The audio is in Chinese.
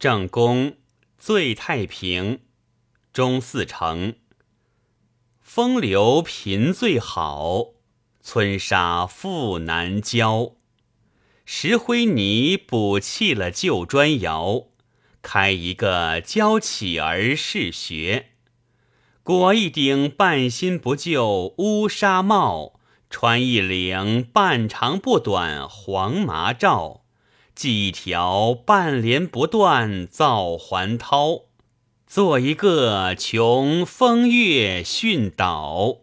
正宫最太平，中四成。风流贫最好，村沙富难交。石灰泥补砌了旧砖窑，开一个教乞儿试学。裹一顶半新不旧乌纱帽，穿一领半长不短黄麻罩，系一条半连不断造环涛。做一个穷风月训导。